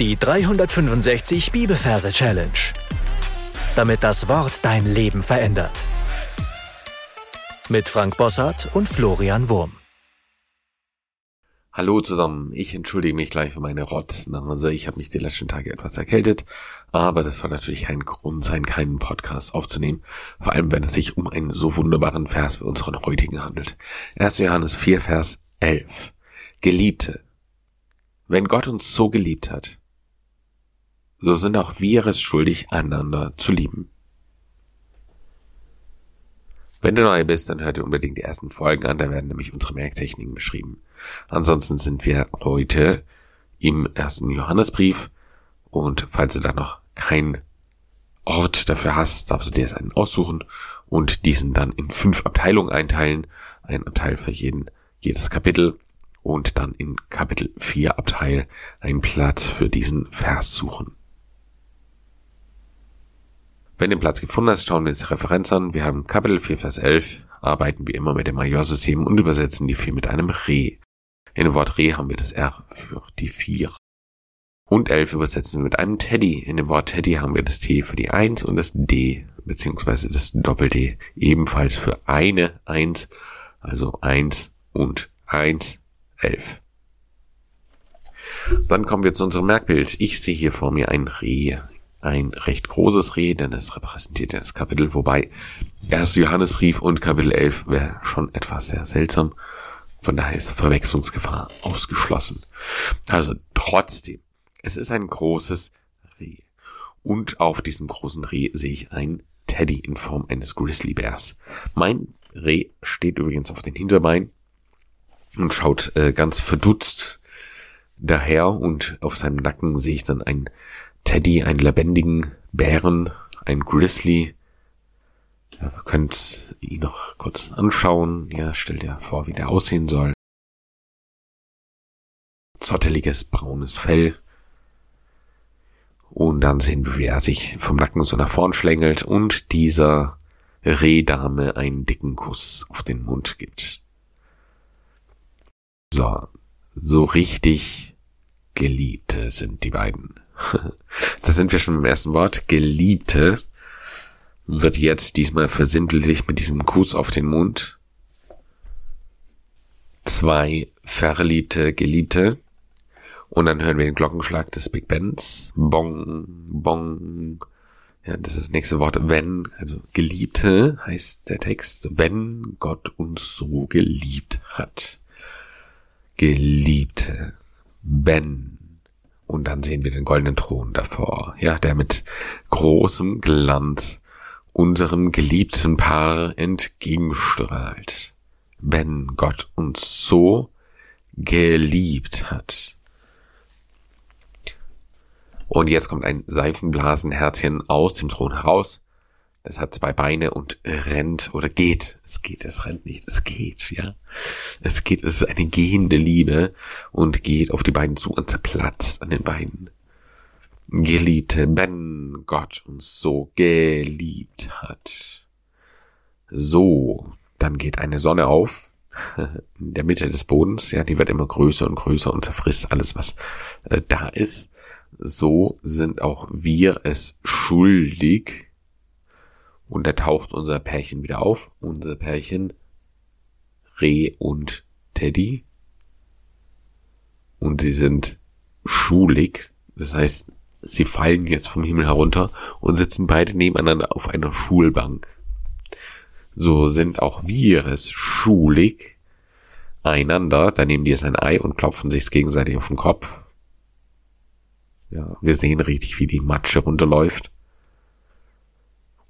Die 365 Bibelverse Challenge. Damit das Wort dein Leben verändert. Mit Frank Bossart und Florian Wurm. Hallo zusammen, ich entschuldige mich gleich für meine Rotznase. Ich habe mich die letzten Tage etwas erkältet, aber das soll natürlich kein Grund sein, keinen Podcast aufzunehmen. Vor allem, wenn es sich um einen so wunderbaren Vers für unseren heutigen handelt. 1. Johannes 4, Vers 11. Geliebte, wenn Gott uns so geliebt hat, so sind auch wir es schuldig, einander zu lieben. Wenn du neu bist, dann hör dir unbedingt die ersten Folgen an, da werden nämlich unsere Merktechniken beschrieben. Ansonsten sind wir heute im ersten Johannesbrief und falls du da noch keinen Ort dafür hast, darfst du dir jetzt einen aussuchen und diesen dann in fünf Abteilungen einteilen. Ein Abteil für jeden, jedes Kapitel und dann in Kapitel 4 Abteil einen Platz für diesen Vers suchen. Wenn den Platz gefunden hast, schauen wir uns die Referenz an. Wir haben Kapitel 4, Vers 11, arbeiten wie immer mit dem Majorsystem und übersetzen die 4 mit einem Re. In dem Wort Re haben wir das R für die 4. Und 11 übersetzen wir mit einem Teddy. In dem Wort Teddy haben wir das T für die 1 und das D, beziehungsweise das Doppel-D ebenfalls für eine 1, also 1 und 1, 11. Dann kommen wir zu unserem Merkbild. Ich sehe hier vor mir ein Reh ein recht großes Reh, denn es repräsentiert ja das Kapitel, wobei erst Johannesbrief und Kapitel 11 wäre schon etwas sehr seltsam. Von daher ist Verwechslungsgefahr ausgeschlossen. Also trotzdem, es ist ein großes Reh. Und auf diesem großen Reh sehe ich ein Teddy in Form eines Grizzlybärs. Mein Reh steht übrigens auf den Hinterbeinen und schaut äh, ganz verdutzt daher und auf seinem Nacken sehe ich dann ein Teddy, einen lebendigen Bären, ein Grizzly. Ja, wir können ihn noch kurz anschauen. Ja, stell dir vor, wie der aussehen soll. Zotteliges braunes Fell. Und dann sehen wir, wie er sich vom Nacken so nach vorn schlängelt und dieser Rehdame einen dicken Kuss auf den Mund gibt. So, so richtig Geliebte sind die beiden. Da sind wir schon beim ersten Wort. Geliebte wird jetzt diesmal versinnbildlicht mit diesem Kuss auf den Mund. Zwei verliebte Geliebte. Und dann hören wir den Glockenschlag des Big Bands. Bong, bong. Ja, das ist das nächste Wort. Wenn, also Geliebte heißt der Text, wenn Gott uns so geliebt hat. Geliebte. Ben. Und dann sehen wir den goldenen Thron davor, ja, der mit großem Glanz unserem geliebten Paar entgegenstrahlt. Wenn Gott uns so geliebt hat. Und jetzt kommt ein Seifenblasenherzchen aus dem Thron heraus es hat zwei Beine und rennt oder geht. Es geht, es rennt nicht, es geht, ja. Es geht, es ist eine gehende Liebe und geht auf die beiden zu und zerplatzt an den Beinen. Geliebte, wenn Gott uns so geliebt hat. So, dann geht eine Sonne auf in der Mitte des Bodens, ja, die wird immer größer und größer und zerfrisst alles, was äh, da ist. So sind auch wir es schuldig, und da taucht unser Pärchen wieder auf. Unser Pärchen Reh und Teddy. Und sie sind schulig. Das heißt, sie fallen jetzt vom Himmel herunter und sitzen beide nebeneinander auf einer Schulbank. So sind auch wir es schulig einander. Da nehmen die jetzt ein Ei und klopfen sich gegenseitig auf den Kopf. Ja, wir sehen richtig, wie die Matsche runterläuft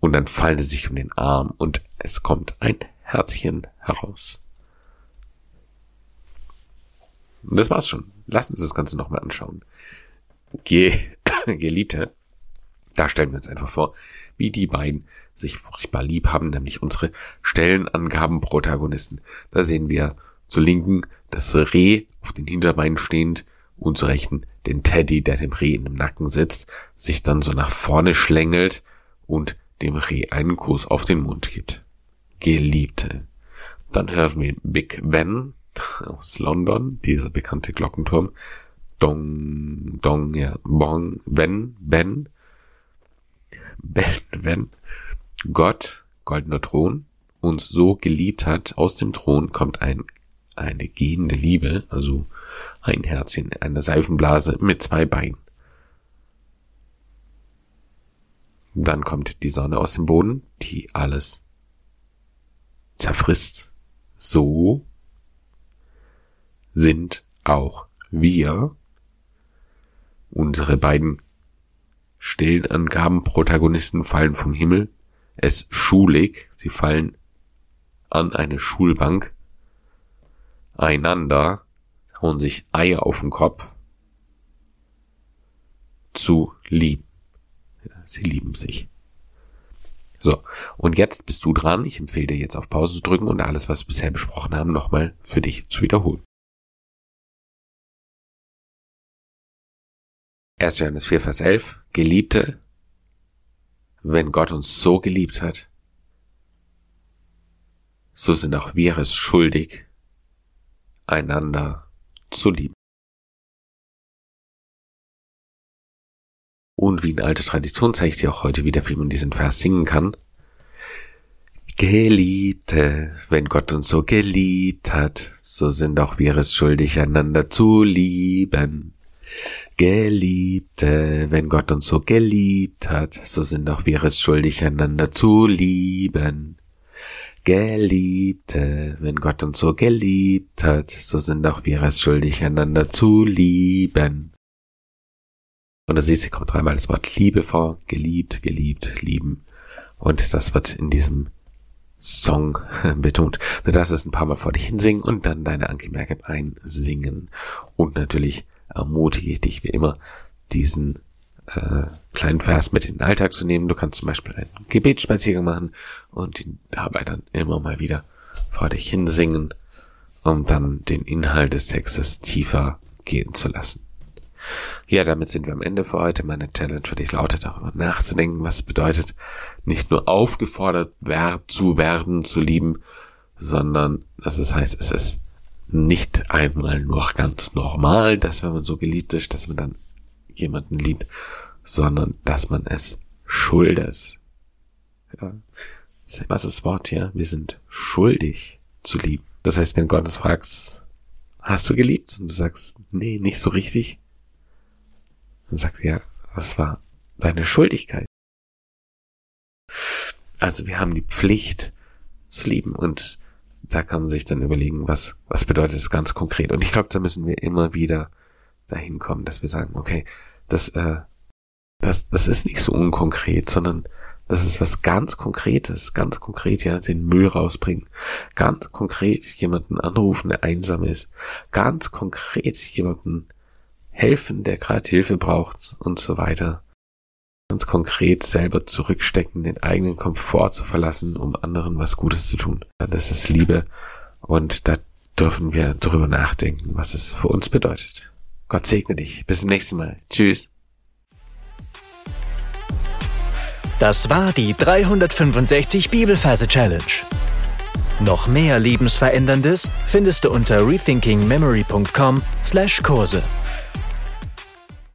und dann fallen sie sich um den Arm und es kommt ein Herzchen heraus. Und das war's schon. Lass uns das Ganze nochmal anschauen. Ge Geliebte, da stellen wir uns einfach vor, wie die beiden sich furchtbar lieb haben, nämlich unsere Stellenangaben-Protagonisten. Da sehen wir zur Linken das Reh auf den Hinterbeinen stehend und zur Rechten den Teddy, der dem Reh in dem Nacken sitzt, sich dann so nach vorne schlängelt und dem Reh einen Kuss auf den Mund gibt. Geliebte. Dann hören wir Big Ben aus London, dieser bekannte Glockenturm. Dong, Dong, ja, Bong, wenn, Ben, Ben, wenn Gott, goldener Thron, uns so geliebt hat, aus dem Thron kommt ein, eine gehende Liebe, also ein Herzchen, eine Seifenblase mit zwei Beinen. Dann kommt die Sonne aus dem Boden, die alles zerfrisst. So sind auch wir, unsere beiden stillen Angabenprotagonisten fallen vom Himmel, es schulig, sie fallen an eine Schulbank, einander, hauen sich Eier auf den Kopf, zu lieben. Sie lieben sich. So, und jetzt bist du dran. Ich empfehle dir jetzt auf Pause zu drücken und alles, was wir bisher besprochen haben, nochmal für dich zu wiederholen. 1. Johannes 4, Vers 11. Geliebte, wenn Gott uns so geliebt hat, so sind auch wir es schuldig, einander zu lieben. Und wie in alter Tradition zeige ich dir auch heute wieder, wie man diesen Vers singen kann. Geliebte, wenn Gott uns so geliebt hat, so sind auch wir es schuldig, einander zu lieben. Geliebte, wenn Gott uns so geliebt hat, so sind auch wir es schuldig, einander zu lieben. Geliebte, wenn Gott uns so geliebt hat, so sind auch wir es schuldig, einander zu lieben. Und da siehst du, kommt dreimal das Wort Liebe vor, geliebt, geliebt, lieben. Und das wird in diesem Song betont. Du darfst es ein paar Mal vor dich hinsingen und dann deine Anki Merkel einsingen. Und natürlich ermutige ich dich wie immer, diesen äh, kleinen Vers mit in den Alltag zu nehmen. Du kannst zum Beispiel einen Gebetsspaziergang machen und ihn dabei dann immer mal wieder vor dich hinsingen, um dann den Inhalt des Textes tiefer gehen zu lassen. Ja, damit sind wir am Ende für heute. Meine Challenge für dich lautet darüber nachzudenken, was bedeutet, nicht nur aufgefordert zu werden, zu lieben, sondern dass es heißt, es ist nicht einmal nur ganz normal, dass wenn man so geliebt ist, dass man dann jemanden liebt, sondern dass man es schuldet. Ja. Was ist das Wort hier? Wir sind schuldig zu lieben. Das heißt, wenn Gott uns fragt, hast du geliebt? Und du sagst, nee, nicht so richtig, und sagt, ja, was war deine Schuldigkeit? Also wir haben die Pflicht zu lieben und da kann man sich dann überlegen, was, was bedeutet es ganz konkret. Und ich glaube, da müssen wir immer wieder dahin kommen, dass wir sagen, okay, das, äh, das, das ist nicht so unkonkret, sondern das ist was ganz Konkretes, ganz konkret, ja, den Müll rausbringen, ganz konkret jemanden anrufen, der einsam ist, ganz konkret jemanden helfen, der gerade Hilfe braucht und so weiter. Ganz konkret selber zurückstecken, den eigenen Komfort zu verlassen, um anderen was Gutes zu tun. Das ist Liebe und da dürfen wir darüber nachdenken, was es für uns bedeutet. Gott segne dich. Bis zum nächsten Mal. Tschüss. Das war die 365 Bibelferse Challenge. Noch mehr Lebensveränderndes findest du unter rethinkingmemory.com/Kurse.